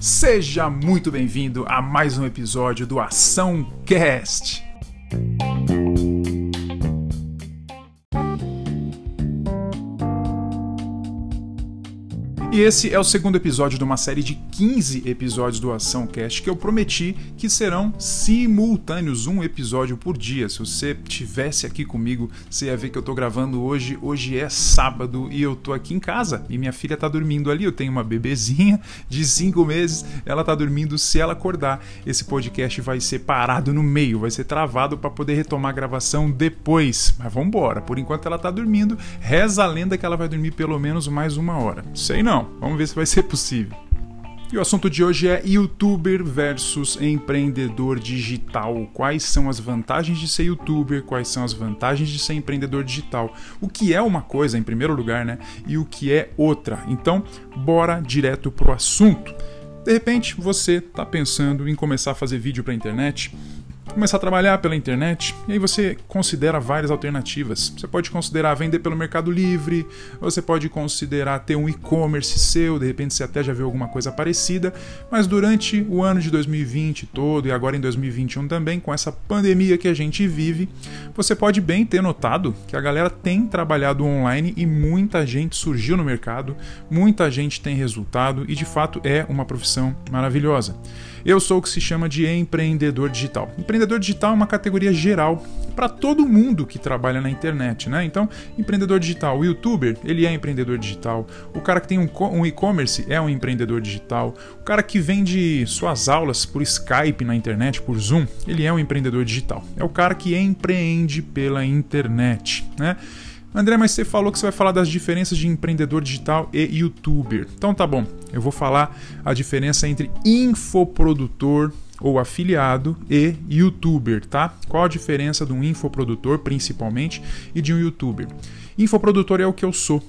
Seja muito bem-vindo a mais um episódio do Ação Cast. Esse é o segundo episódio de uma série de 15 episódios do Ação Cast que eu prometi que serão simultâneos, um episódio por dia. Se você tivesse aqui comigo, você ia ver que eu tô gravando hoje. Hoje é sábado e eu tô aqui em casa e minha filha tá dormindo ali. Eu tenho uma bebezinha de 5 meses, ela tá dormindo. Se ela acordar, esse podcast vai ser parado no meio, vai ser travado para poder retomar a gravação depois. Mas vamos embora. Por enquanto ela tá dormindo. Reza a lenda que ela vai dormir pelo menos mais uma hora. Sei não. Vamos ver se vai ser possível. E o assunto de hoje é youtuber versus empreendedor digital. Quais são as vantagens de ser youtuber? Quais são as vantagens de ser empreendedor digital? O que é uma coisa, em primeiro lugar, né? E o que é outra. Então, bora direto pro assunto. De repente, você está pensando em começar a fazer vídeo para a internet começar a trabalhar pela internet, e aí você considera várias alternativas. Você pode considerar vender pelo Mercado Livre, você pode considerar ter um e-commerce seu, de repente você até já viu alguma coisa parecida, mas durante o ano de 2020 todo e agora em 2021 também, com essa pandemia que a gente vive, você pode bem ter notado que a galera tem trabalhado online e muita gente surgiu no mercado, muita gente tem resultado e de fato é uma profissão maravilhosa. Eu sou o que se chama de empreendedor digital. Digital é uma categoria geral para todo mundo que trabalha na internet, né? Então, empreendedor digital, o youtuber, ele é empreendedor digital. O cara que tem um, um e-commerce é um empreendedor digital. O cara que vende suas aulas por Skype na internet, por Zoom, ele é um empreendedor digital. É o cara que empreende pela internet, né? André, mas você falou que você vai falar das diferenças de empreendedor digital e youtuber. Então tá bom, eu vou falar a diferença entre infoprodutor ou afiliado e youtuber, tá? Qual a diferença de um infoprodutor, principalmente, e de um youtuber? Infoprodutor é o que eu sou.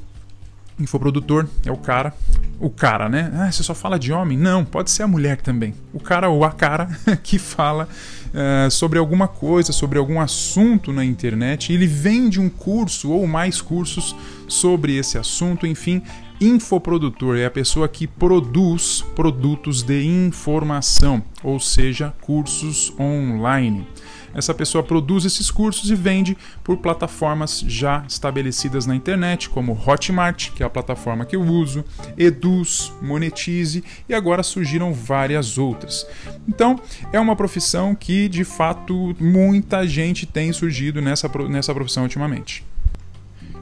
Infoprodutor é o cara, o cara, né? Ah, você só fala de homem? Não, pode ser a mulher também. O cara ou a cara que fala uh, sobre alguma coisa, sobre algum assunto na internet, ele vende um curso ou mais cursos sobre esse assunto, enfim. Infoprodutor é a pessoa que produz produtos de informação, ou seja, cursos online. Essa pessoa produz esses cursos e vende por plataformas já estabelecidas na internet, como Hotmart, que é a plataforma que eu uso, Eduz, Monetize e agora surgiram várias outras. Então, é uma profissão que de fato muita gente tem surgido nessa, nessa profissão ultimamente.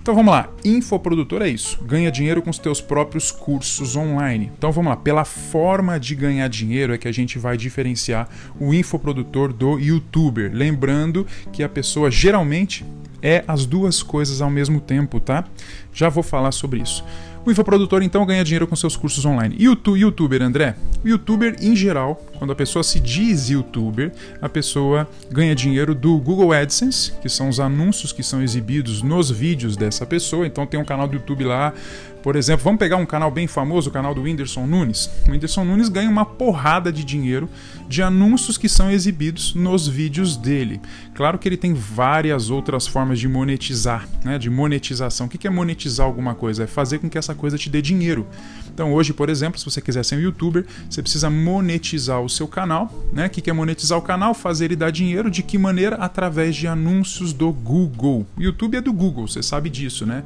Então vamos lá, infoprodutor é isso, ganha dinheiro com os teus próprios cursos online. Então vamos lá, pela forma de ganhar dinheiro é que a gente vai diferenciar o infoprodutor do youtuber. Lembrando que a pessoa geralmente é as duas coisas ao mesmo tempo, tá? Já vou falar sobre isso. O infoprodutor então ganha dinheiro com seus cursos online. E o youtuber, André? O youtuber, em geral, quando a pessoa se diz youtuber, a pessoa ganha dinheiro do Google AdSense, que são os anúncios que são exibidos nos vídeos dessa pessoa. Então tem um canal do YouTube lá por exemplo, vamos pegar um canal bem famoso, o canal do Whindersson Nunes. O Whindersson Nunes ganha uma porrada de dinheiro de anúncios que são exibidos nos vídeos dele. Claro que ele tem várias outras formas de monetizar, né? de monetização. O que é monetizar alguma coisa? É fazer com que essa coisa te dê dinheiro. Então hoje, por exemplo, se você quiser ser um youtuber, você precisa monetizar o seu canal. Né? O que é monetizar o canal? Fazer ele dar dinheiro. De que maneira? Através de anúncios do Google. O YouTube é do Google, você sabe disso, né?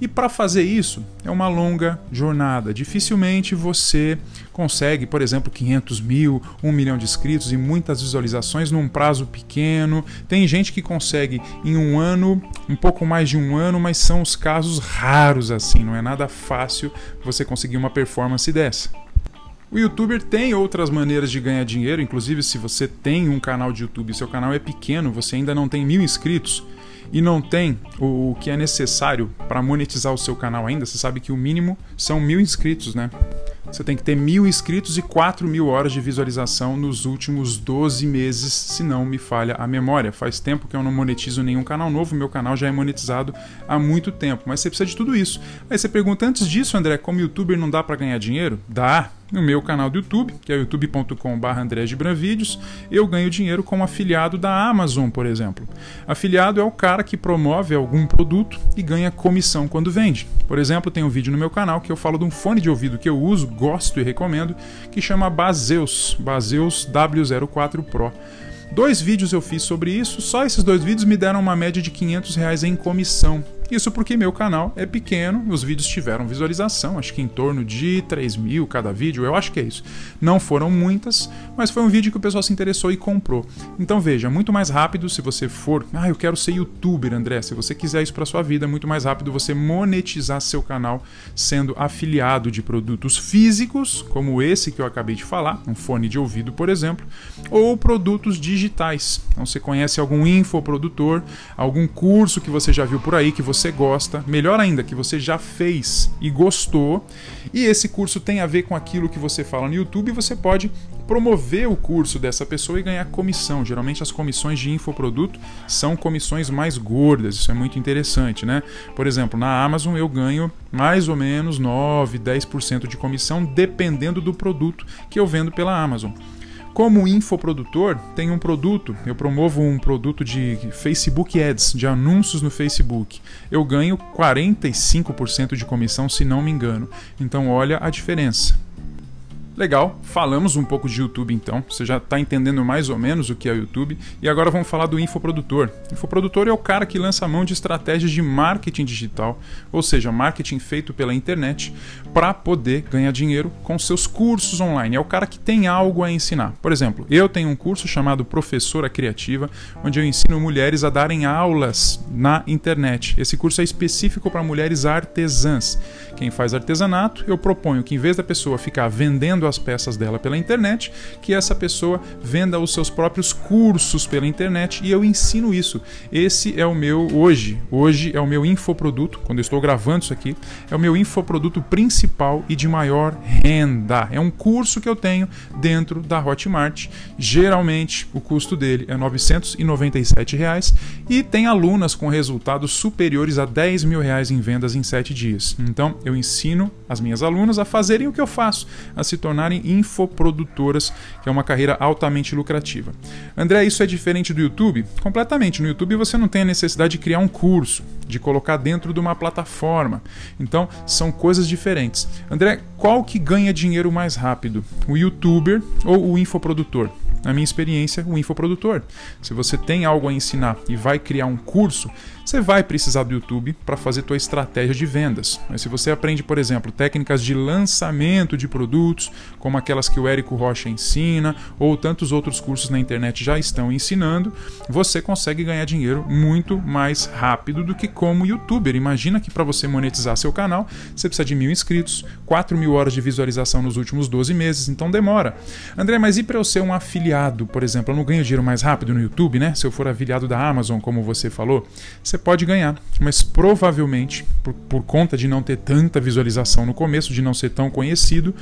E para fazer isso, é uma longa jornada. Dificilmente você consegue, por exemplo, 500 mil, 1 milhão de inscritos e muitas visualizações num prazo pequeno. Tem gente que consegue em um ano, um pouco mais de um ano, mas são os casos raros assim. Não é nada fácil você conseguir uma performance dessa. O youtuber tem outras maneiras de ganhar dinheiro, inclusive se você tem um canal de YouTube e seu canal é pequeno, você ainda não tem mil inscritos e não tem o que é necessário para monetizar o seu canal ainda, você sabe que o mínimo são mil inscritos, né? Você tem que ter mil inscritos e 4 mil horas de visualização nos últimos 12 meses, se não me falha a memória. Faz tempo que eu não monetizo nenhum canal novo, meu canal já é monetizado há muito tempo, mas você precisa de tudo isso. Aí você pergunta, antes disso, André, como youtuber não dá para ganhar dinheiro? Dá, no meu canal do YouTube, que é youtube.com.br Vídeos, eu ganho dinheiro como afiliado da Amazon, por exemplo. Afiliado é o cara que promove algum produto e ganha comissão quando vende. Por exemplo, tem um vídeo no meu canal que eu falo de um fone de ouvido que eu uso, gosto e recomendo, que chama Baseus, Baseus W04 Pro. Dois vídeos eu fiz sobre isso, só esses dois vídeos me deram uma média de 500 reais em comissão. Isso porque meu canal é pequeno, os vídeos tiveram visualização, acho que em torno de 3 mil cada vídeo, eu acho que é isso. Não foram muitas, mas foi um vídeo que o pessoal se interessou e comprou. Então veja, muito mais rápido se você for, ah, eu quero ser youtuber, André, se você quiser isso para sua vida, é muito mais rápido você monetizar seu canal sendo afiliado de produtos físicos, como esse que eu acabei de falar, um fone de ouvido, por exemplo, ou produtos digitais. Então você conhece algum infoprodutor, algum curso que você já viu por aí que você você gosta, melhor ainda, que você já fez e gostou, e esse curso tem a ver com aquilo que você fala no YouTube, você pode promover o curso dessa pessoa e ganhar comissão. Geralmente as comissões de infoproduto são comissões mais gordas, isso é muito interessante, né? Por exemplo, na Amazon eu ganho mais ou menos 9, 10% de comissão dependendo do produto que eu vendo pela Amazon. Como infoprodutor, tem um produto, eu promovo um produto de Facebook Ads, de anúncios no Facebook. Eu ganho 45% de comissão, se não me engano. Então, olha a diferença. Legal, falamos um pouco de YouTube então, você já está entendendo mais ou menos o que é o YouTube. E agora vamos falar do infoprodutor. Infoprodutor é o cara que lança a mão de estratégias de marketing digital, ou seja, marketing feito pela internet, para poder ganhar dinheiro com seus cursos online. É o cara que tem algo a ensinar. Por exemplo, eu tenho um curso chamado Professora Criativa, onde eu ensino mulheres a darem aulas na internet. Esse curso é específico para mulheres artesãs. Quem faz artesanato, eu proponho que em vez da pessoa ficar vendendo as peças dela pela internet, que essa pessoa venda os seus próprios cursos pela internet e eu ensino isso. Esse é o meu hoje, hoje é o meu infoproduto, quando eu estou gravando isso aqui, é o meu infoproduto principal e de maior renda. É um curso que eu tenho dentro da Hotmart. Geralmente o custo dele é 997 reais, e tem alunas com resultados superiores a 10 mil reais em vendas em 7 dias. Então eu ensino as minhas alunas a fazerem o que eu faço, a se tornar tornarem infoprodutoras, que é uma carreira altamente lucrativa. André, isso é diferente do YouTube? Completamente. No YouTube você não tem a necessidade de criar um curso, de colocar dentro de uma plataforma. Então, são coisas diferentes. André, qual que ganha dinheiro mais rápido? O youtuber ou o infoprodutor? Na minha experiência, o infoprodutor. Se você tem algo a ensinar e vai criar um curso, você vai precisar do YouTube para fazer tua estratégia de vendas. Mas se você aprende, por exemplo, técnicas de lançamento de produtos, como aquelas que o Érico Rocha ensina, ou tantos outros cursos na internet já estão ensinando, você consegue ganhar dinheiro muito mais rápido do que como youtuber. Imagina que para você monetizar seu canal, você precisa de mil inscritos, 4 mil horas de visualização nos últimos 12 meses, então demora. André, mas e para eu ser um afiliado, por exemplo? Eu não ganho dinheiro mais rápido no YouTube, né? Se eu for afiliado da Amazon, como você falou, você pode ganhar, mas provavelmente, por, por, conta de não ter tanta visualização no começo, de não ser tão conhecido,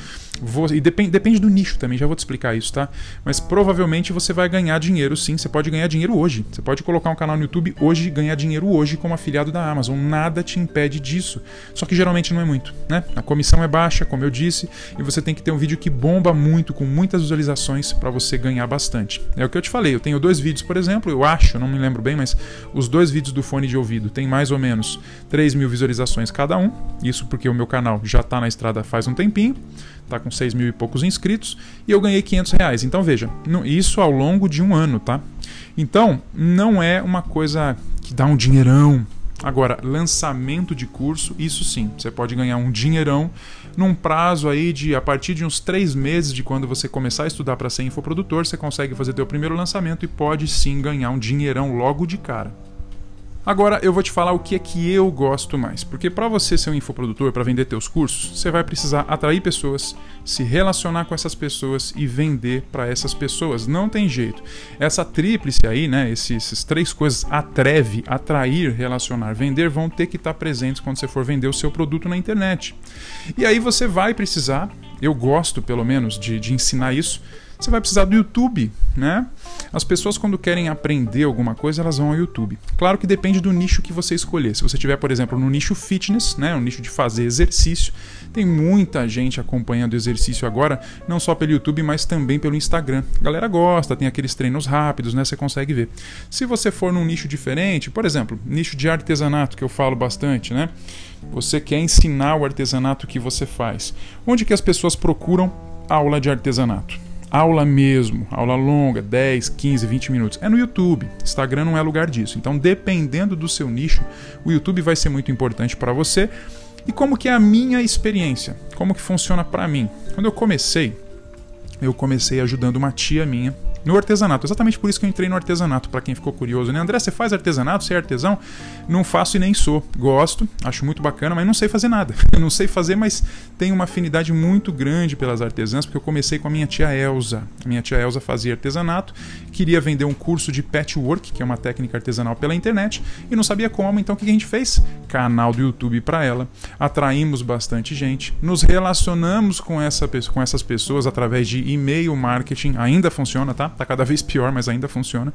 e depende, depende do nicho também, já vou te explicar isso, tá? Mas provavelmente você vai ganhar dinheiro sim, você pode ganhar dinheiro hoje. Você pode colocar um canal no YouTube hoje e ganhar dinheiro hoje como afiliado da Amazon. Nada te impede disso. Só que geralmente não é muito, né? A comissão é baixa, como eu disse, e você tem que ter um vídeo que bomba muito, com muitas visualizações, para você ganhar bastante. É o que eu te falei, eu tenho dois vídeos, por exemplo, eu acho, não me lembro bem, mas os dois vídeos do fone de ouvido têm mais ou menos 3 mil visualizações cada um. Isso porque o meu canal já está na estrada faz um tempinho tá com 6 mil e poucos inscritos, e eu ganhei 500 reais. Então veja, isso ao longo de um ano, tá? Então, não é uma coisa que dá um dinheirão. Agora, lançamento de curso, isso sim, você pode ganhar um dinheirão num prazo aí de a partir de uns três meses de quando você começar a estudar para ser infoprodutor, você consegue fazer teu primeiro lançamento e pode sim ganhar um dinheirão logo de cara. Agora eu vou te falar o que é que eu gosto mais, porque para você ser um infoprodutor, para vender teus cursos, você vai precisar atrair pessoas, se relacionar com essas pessoas e vender para essas pessoas. Não tem jeito. Essa tríplice aí, né, esses, esses três coisas, atreve, atrair, relacionar, vender, vão ter que estar presentes quando você for vender o seu produto na internet. E aí você vai precisar, eu gosto pelo menos de, de ensinar isso, você vai precisar do YouTube, né? As pessoas quando querem aprender alguma coisa, elas vão ao YouTube. Claro que depende do nicho que você escolher. Se você tiver, por exemplo, no nicho fitness, né, no nicho de fazer exercício, tem muita gente acompanhando o exercício agora, não só pelo YouTube, mas também pelo Instagram. A galera gosta, tem aqueles treinos rápidos, né? Você consegue ver. Se você for num nicho diferente, por exemplo, nicho de artesanato, que eu falo bastante, né? Você quer ensinar o artesanato que você faz. Onde que as pessoas procuram aula de artesanato? Aula mesmo, aula longa, 10, 15, 20 minutos. É no YouTube. Instagram não é lugar disso. Então, dependendo do seu nicho, o YouTube vai ser muito importante para você. E como que é a minha experiência? Como que funciona para mim? Quando eu comecei, eu comecei ajudando uma tia minha no artesanato. Exatamente por isso que eu entrei no artesanato, para quem ficou curioso. Né? André, você faz artesanato? Você é artesão? Não faço e nem sou. Gosto, acho muito bacana, mas não sei fazer nada. Eu não sei fazer, mas tenho uma afinidade muito grande pelas artesãs, porque eu comecei com a minha tia Elza. A minha tia Elza fazia artesanato, queria vender um curso de patchwork, que é uma técnica artesanal pela internet, e não sabia como. Então o que a gente fez? Canal do YouTube para ela. Atraímos bastante gente, nos relacionamos com, essa, com essas pessoas através de e-mail marketing. Ainda funciona, tá? Tá cada vez pior, mas ainda funciona.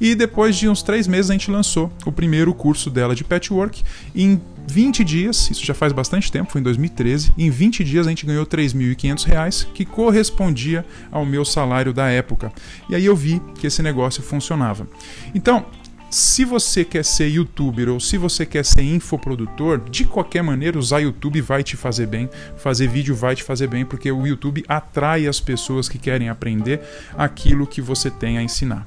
E depois de uns três meses a gente lançou o primeiro curso dela de patchwork. Em 20 dias, isso já faz bastante tempo, foi em 2013, em 20 dias a gente ganhou R$ 3.500, que correspondia ao meu salário da época. E aí eu vi que esse negócio funcionava. Então, se você quer ser youtuber ou se você quer ser infoprodutor, de qualquer maneira usar YouTube vai te fazer bem, fazer vídeo vai te fazer bem, porque o YouTube atrai as pessoas que querem aprender aquilo que você tem a ensinar.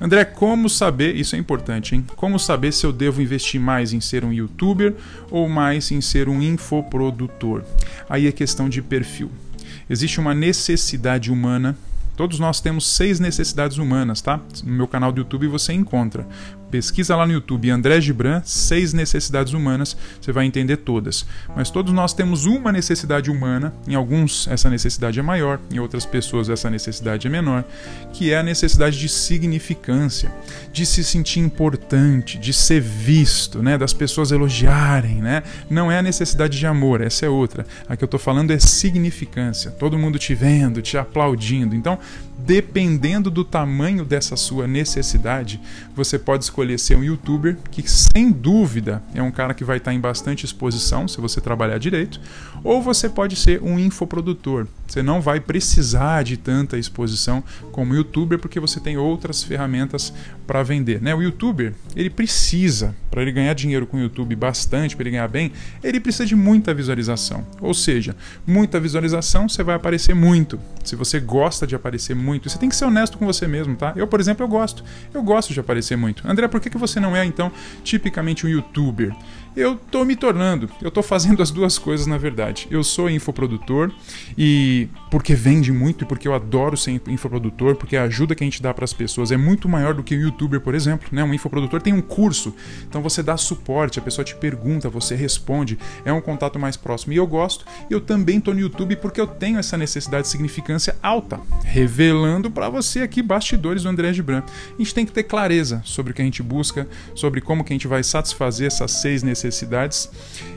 André, como saber, isso é importante, hein? Como saber se eu devo investir mais em ser um youtuber ou mais em ser um infoprodutor? Aí é questão de perfil. Existe uma necessidade humana Todos nós temos seis necessidades humanas, tá? No meu canal do YouTube você encontra. Pesquisa lá no YouTube André Gibran, seis necessidades humanas, você vai entender todas. Mas todos nós temos uma necessidade humana, em alguns essa necessidade é maior, em outras pessoas essa necessidade é menor, que é a necessidade de significância, de se sentir importante, de ser visto, né, das pessoas elogiarem, né? Não é a necessidade de amor, essa é outra. A que eu estou falando é significância, todo mundo te vendo, te aplaudindo. Então, dependendo do tamanho dessa sua necessidade, você pode escolher ser um youtuber, que sem dúvida é um cara que vai estar em bastante exposição se você trabalhar direito, ou você pode ser um infoprodutor. Você não vai precisar de tanta exposição como youtuber porque você tem outras ferramentas para vender, né? O youtuber, ele precisa, para ele ganhar dinheiro com o YouTube bastante, para ele ganhar bem, ele precisa de muita visualização. Ou seja, muita visualização, você vai aparecer muito. Se você gosta de aparecer muito, você tem que ser honesto com você mesmo, tá? Eu, por exemplo, eu gosto. Eu gosto de aparecer muito. André, por que, que você não é então tipicamente um youtuber? eu tô me tornando, eu tô fazendo as duas coisas na verdade. Eu sou infoprodutor e porque vende muito e porque eu adoro ser infoprodutor, porque a ajuda que a gente dá para as pessoas é muito maior do que o youtuber, por exemplo, né? Um infoprodutor tem um curso, então você dá suporte, a pessoa te pergunta, você responde, é um contato mais próximo. E eu gosto, eu também tô no YouTube porque eu tenho essa necessidade de significância alta, revelando para você aqui bastidores do André Gibran. A gente tem que ter clareza sobre o que a gente busca, sobre como que a gente vai satisfazer essas seis necessidades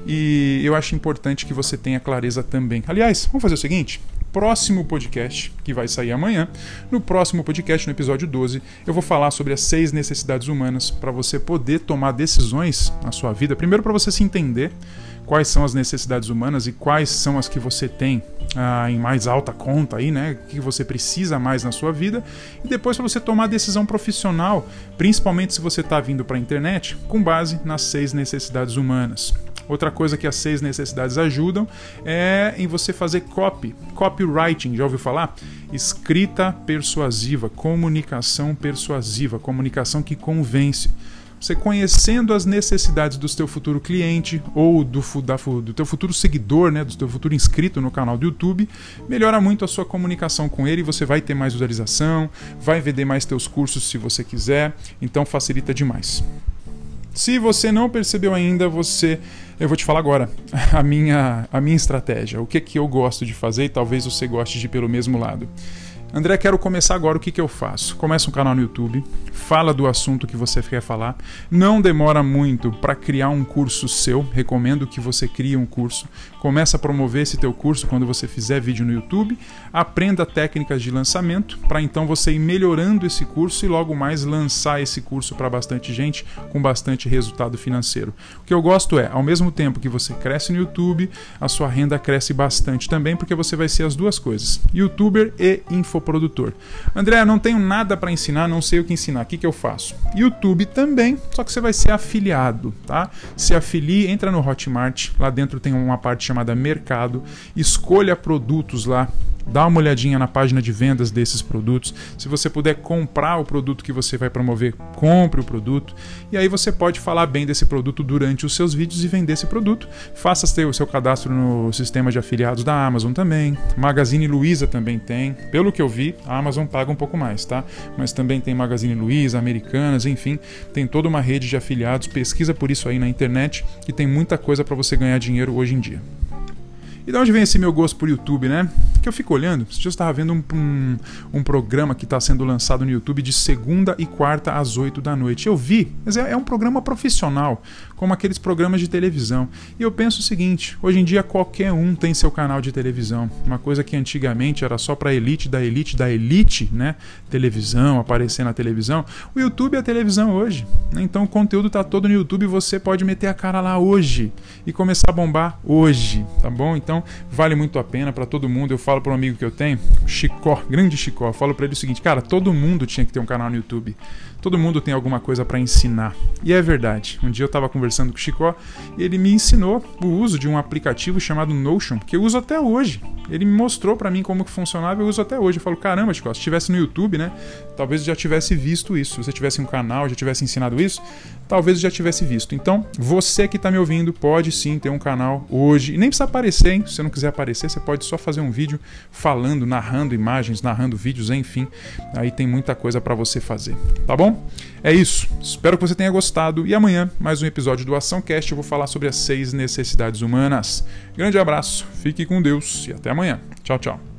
e eu acho importante que você tenha clareza também. Aliás, vamos fazer o seguinte: próximo podcast, que vai sair amanhã, no próximo podcast, no episódio 12, eu vou falar sobre as seis necessidades humanas para você poder tomar decisões na sua vida. Primeiro, para você se entender quais são as necessidades humanas e quais são as que você tem ah, em mais alta conta aí, né? O que você precisa mais na sua vida. E depois para você tomar decisão profissional, principalmente se você está vindo para a internet, com base nas seis necessidades humanas. Outra coisa que as seis necessidades ajudam é em você fazer copy, copywriting, já ouviu falar? Escrita persuasiva, comunicação persuasiva, comunicação que convence. Você conhecendo as necessidades do seu futuro cliente ou do, da, do teu futuro seguidor, né, do teu futuro inscrito no canal do YouTube, melhora muito a sua comunicação com ele, você vai ter mais visualização, vai vender mais teus cursos se você quiser, então facilita demais. Se você não percebeu ainda, você eu vou te falar agora a minha, a minha estratégia, o que, que eu gosto de fazer e talvez você goste de ir pelo mesmo lado. André, quero começar agora. O que, que eu faço? Começa um canal no YouTube, fala do assunto que você quer falar. Não demora muito para criar um curso seu. Recomendo que você crie um curso. Começa a promover esse teu curso quando você fizer vídeo no YouTube. Aprenda técnicas de lançamento para então você ir melhorando esse curso e logo mais lançar esse curso para bastante gente com bastante resultado financeiro. O que eu gosto é, ao mesmo tempo que você cresce no YouTube, a sua renda cresce bastante também, porque você vai ser as duas coisas: youtuber e info produtor. André, não tenho nada para ensinar, não sei o que ensinar. O que, que eu faço? YouTube também, só que você vai ser afiliado, tá? Se afilie, entra no Hotmart, lá dentro tem uma parte chamada mercado, escolha produtos lá dá uma olhadinha na página de vendas desses produtos. Se você puder comprar o produto que você vai promover, compre o produto. E aí você pode falar bem desse produto durante os seus vídeos e vender esse produto. Faça o seu cadastro no sistema de afiliados da Amazon também. Magazine Luiza também tem. Pelo que eu vi, a Amazon paga um pouco mais, tá? Mas também tem Magazine Luiza, Americanas, enfim, tem toda uma rede de afiliados. Pesquisa por isso aí na internet que tem muita coisa para você ganhar dinheiro hoje em dia. E de onde vem esse meu gosto por YouTube, né? Que eu fico olhando. Eu estava vendo um, um, um programa que está sendo lançado no YouTube de segunda e quarta às oito da noite. Eu vi, mas é, é, um programa profissional, como aqueles programas de televisão. E eu penso o seguinte: hoje em dia qualquer um tem seu canal de televisão. Uma coisa que antigamente era só para elite da elite da elite, né? Televisão, aparecer na televisão. O YouTube é a televisão hoje. Né? Então o conteúdo está todo no YouTube e você pode meter a cara lá hoje e começar a bombar hoje, tá bom? Então então vale muito a pena para todo mundo. Eu falo para um amigo que eu tenho, Chicó, grande Chicó, eu falo para ele o seguinte, cara, todo mundo tinha que ter um canal no YouTube. Todo mundo tem alguma coisa para ensinar. E é verdade. Um dia eu estava conversando com o Chicó e ele me ensinou o uso de um aplicativo chamado Notion, que eu uso até hoje. Ele me mostrou para mim como que funcionava, eu uso até hoje. Eu falo, caramba, Chicó, se estivesse no YouTube, né? Talvez já tivesse visto isso. Se você tivesse um canal, já tivesse ensinado isso, talvez já tivesse visto. Então, você que está me ouvindo, pode sim ter um canal hoje. E nem precisa aparecer, hein? Se você não quiser aparecer, você pode só fazer um vídeo falando, narrando imagens, narrando vídeos, enfim. Aí tem muita coisa para você fazer, tá É isso. Espero que você tenha gostado e amanhã mais um episódio do Ação Cast. Eu vou falar sobre as seis necessidades humanas. Grande abraço, fique com Deus e até amanhã. Tchau, tchau.